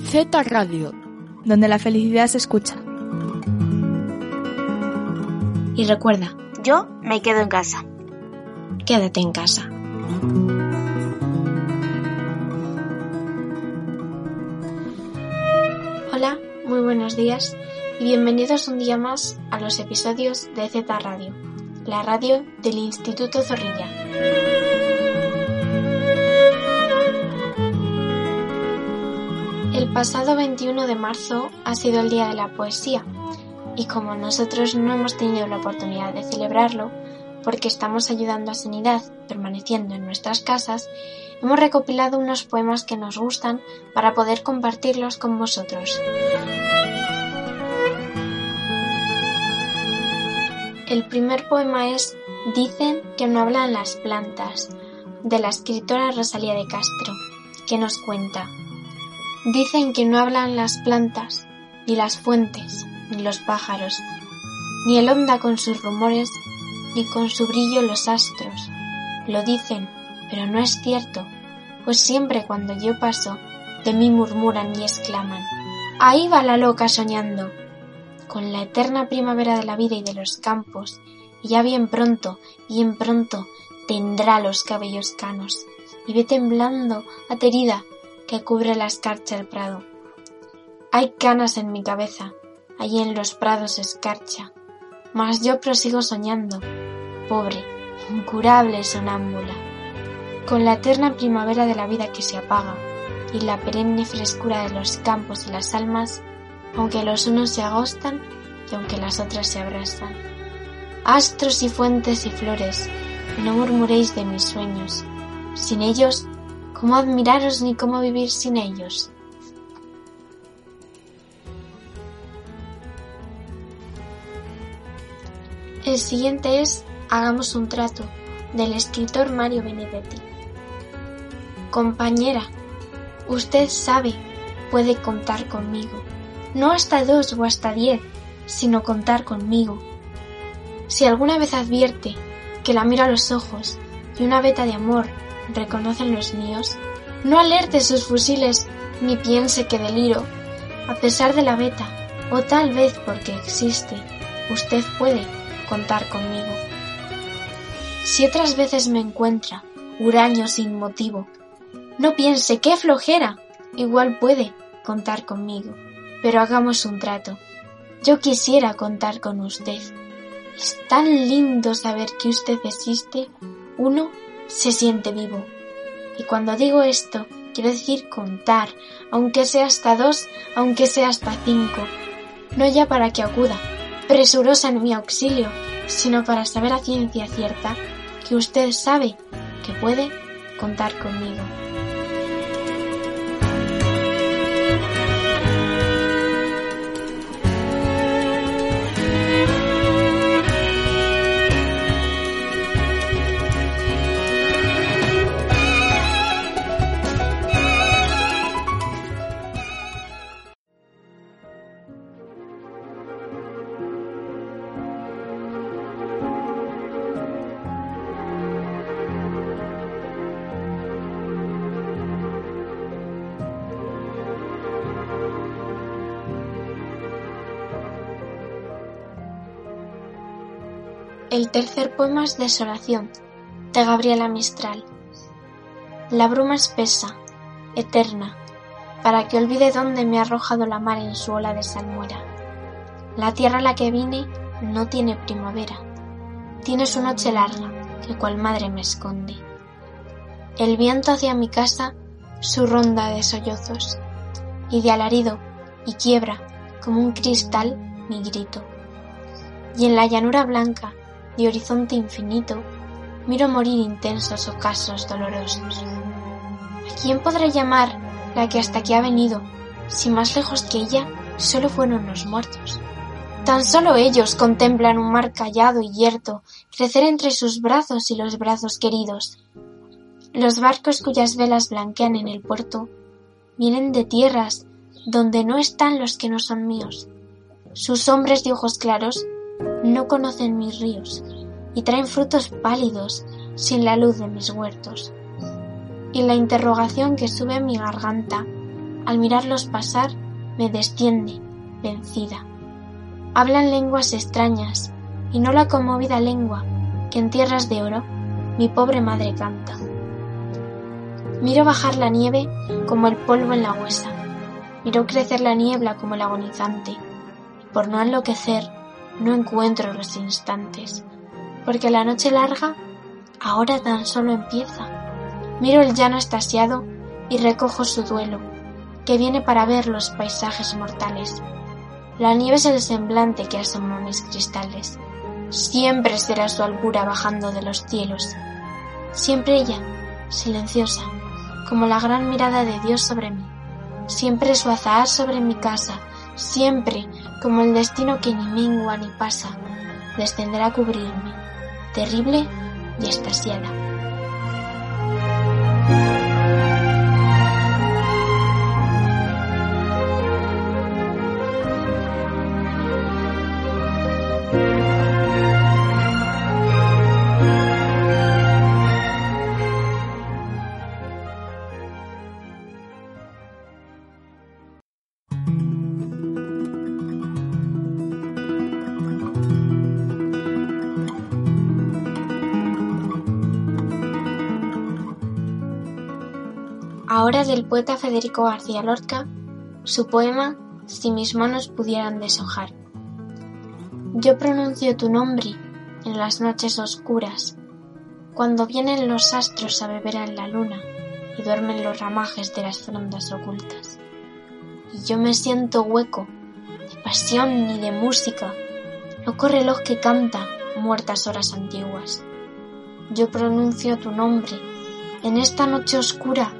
Z Radio, donde la felicidad se escucha. Y recuerda, Yo me quedo en casa. quédate en casa. Hola, muy buenos días y bienvenidos un día más a los episodios de Z Radio, la radio del Instituto Zorrilla. El pasado 21 de marzo ha sido el Día de la Poesía y como nosotros no hemos tenido la oportunidad de celebrarlo, porque estamos ayudando a Sanidad permaneciendo en nuestras casas, hemos recopilado unos poemas que nos gustan para poder compartirlos con vosotros. El primer poema es Dicen que no hablan las plantas, de la escritora Rosalía de Castro, que nos cuenta. Dicen que no hablan las plantas, ni las fuentes, ni los pájaros, ni el onda con sus rumores, ni con su brillo los astros. Lo dicen, pero no es cierto, pues siempre cuando yo paso, de mí murmuran y exclaman. Ahí va la loca soñando, con la eterna primavera de la vida y de los campos, ya bien pronto, bien pronto, tendrá los cabellos canos, y ve temblando, aterida, que cubre la escarcha el prado. Hay canas en mi cabeza, allí en los prados escarcha, mas yo prosigo soñando, pobre, incurable sonámbula, con la eterna primavera de la vida que se apaga, y la perenne frescura de los campos y las almas, aunque los unos se agostan y aunque las otras se abrasan. Astros y fuentes y flores, no murmuréis de mis sueños. Sin ellos, ¿cómo admiraros ni cómo vivir sin ellos? El siguiente es Hagamos un trato, del escritor Mario Benedetti. Compañera, usted sabe, puede contar conmigo. No hasta dos o hasta diez, sino contar conmigo. Si alguna vez advierte que la miro a los ojos y una veta de amor reconocen los míos, no alerte sus fusiles ni piense que deliro. A pesar de la veta, o tal vez porque existe, usted puede contar conmigo. Si otras veces me encuentra huraño sin motivo, no piense qué flojera, igual puede contar conmigo, pero hagamos un trato. Yo quisiera contar con usted. Es tan lindo saber que usted existe, uno se siente vivo. Y cuando digo esto, quiero decir contar, aunque sea hasta dos, aunque sea hasta cinco. No ya para que acuda, presurosa en mi auxilio, sino para saber a ciencia cierta que usted sabe que puede contar conmigo. El tercer poema es Desolación, de Gabriela Mistral. La bruma espesa, eterna, para que olvide dónde me ha arrojado la mar en su ola de salmuera. La tierra a la que vine no tiene primavera, tiene su noche larga, que cual madre me esconde. El viento hacia mi casa su ronda de sollozos, y de alarido y quiebra como un cristal mi grito. y en la llanura blanca de horizonte infinito miro morir intensos ocasos dolorosos. ¿A quién podré llamar la que hasta aquí ha venido, si más lejos que ella solo fueron los muertos? Tan solo ellos contemplan un mar callado y yerto crecer entre sus brazos y los brazos queridos. Los barcos cuyas velas blanquean en el puerto vienen de tierras donde no están los que no son míos. Sus hombres de ojos claros no conocen mis ríos y traen frutos pálidos sin la luz de mis huertos. Y la interrogación que sube a mi garganta al mirarlos pasar me desciende, vencida. Hablan lenguas extrañas y no la conmovida lengua que en tierras de oro mi pobre madre canta. Miro bajar la nieve como el polvo en la huesa, miro crecer la niebla como el agonizante, y por no enloquecer no encuentro los instantes, porque la noche larga ahora tan solo empieza. Miro el llano estasiado y recojo su duelo, que viene para ver los paisajes mortales. La nieve es el semblante que asoma mis cristales. Siempre será su albura bajando de los cielos. Siempre ella, silenciosa, como la gran mirada de Dios sobre mí. Siempre su azahar sobre mi casa, siempre como el destino que ni mengua ni pasa, descenderá a cubrirme, terrible y estasiada. Ahora del poeta Federico García Lorca, su poema Si mis manos pudieran deshojar. Yo pronuncio tu nombre en las noches oscuras, cuando vienen los astros a beber en la luna y duermen los ramajes de las frondas ocultas. Y yo me siento hueco, de pasión ni de música, loco reloj que canta muertas horas antiguas. Yo pronuncio tu nombre en esta noche oscura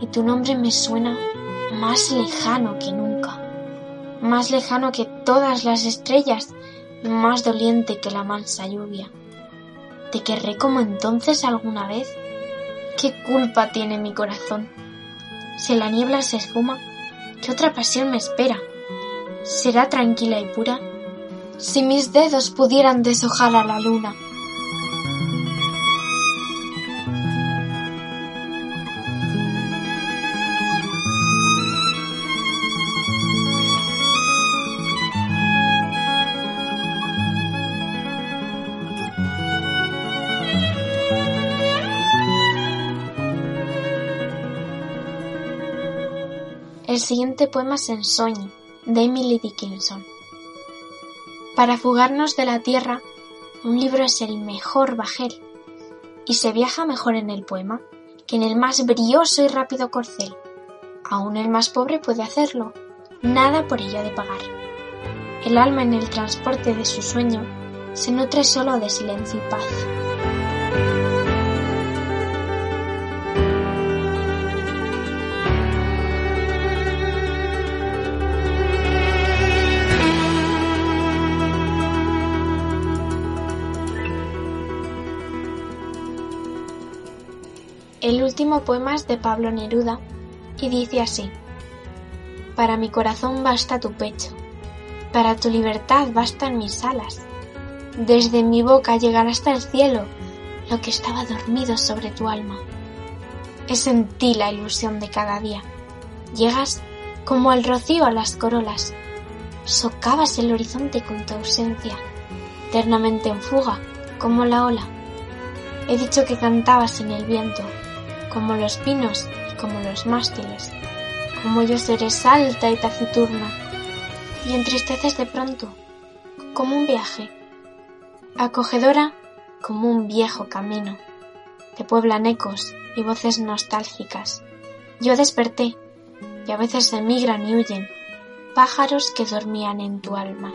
y tu nombre me suena más lejano que nunca, más lejano que todas las estrellas más doliente que la mansa lluvia. ¿Te querré como entonces alguna vez? ¿Qué culpa tiene mi corazón? Si la niebla se esfuma, ¿qué otra pasión me espera? ¿Será tranquila y pura? Si mis dedos pudieran deshojar a la luna, El siguiente poema es Ensueño, de Emily Dickinson. Para fugarnos de la tierra, un libro es el mejor bajel, y se viaja mejor en el poema que en el más brioso y rápido corcel. Aún el más pobre puede hacerlo, nada por ello de pagar. El alma en el transporte de su sueño se nutre solo de silencio y paz. El último poema es de Pablo Neruda y dice así, Para mi corazón basta tu pecho, para tu libertad bastan mis alas, desde mi boca llegará hasta el cielo lo que estaba dormido sobre tu alma. Es en ti la ilusión de cada día. Llegas como el rocío a las corolas, socavas el horizonte con tu ausencia, eternamente en fuga como la ola. He dicho que cantabas en el viento, como los pinos y como los mástiles, como yo seré alta y taciturna, y entristeces de pronto, como un viaje, acogedora como un viejo camino, te pueblan ecos y voces nostálgicas. Yo desperté, y a veces emigran y huyen, pájaros que dormían en tu alma.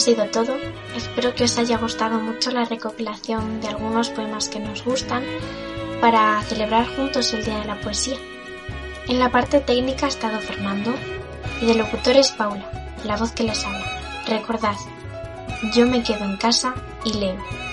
Sido todo. Espero que os haya gustado mucho la recopilación de algunos poemas que nos gustan para celebrar juntos el Día de la Poesía. En la parte técnica ha estado Fernando y de locutor es Paula, la voz que les habla. Recordad, yo me quedo en casa y leo.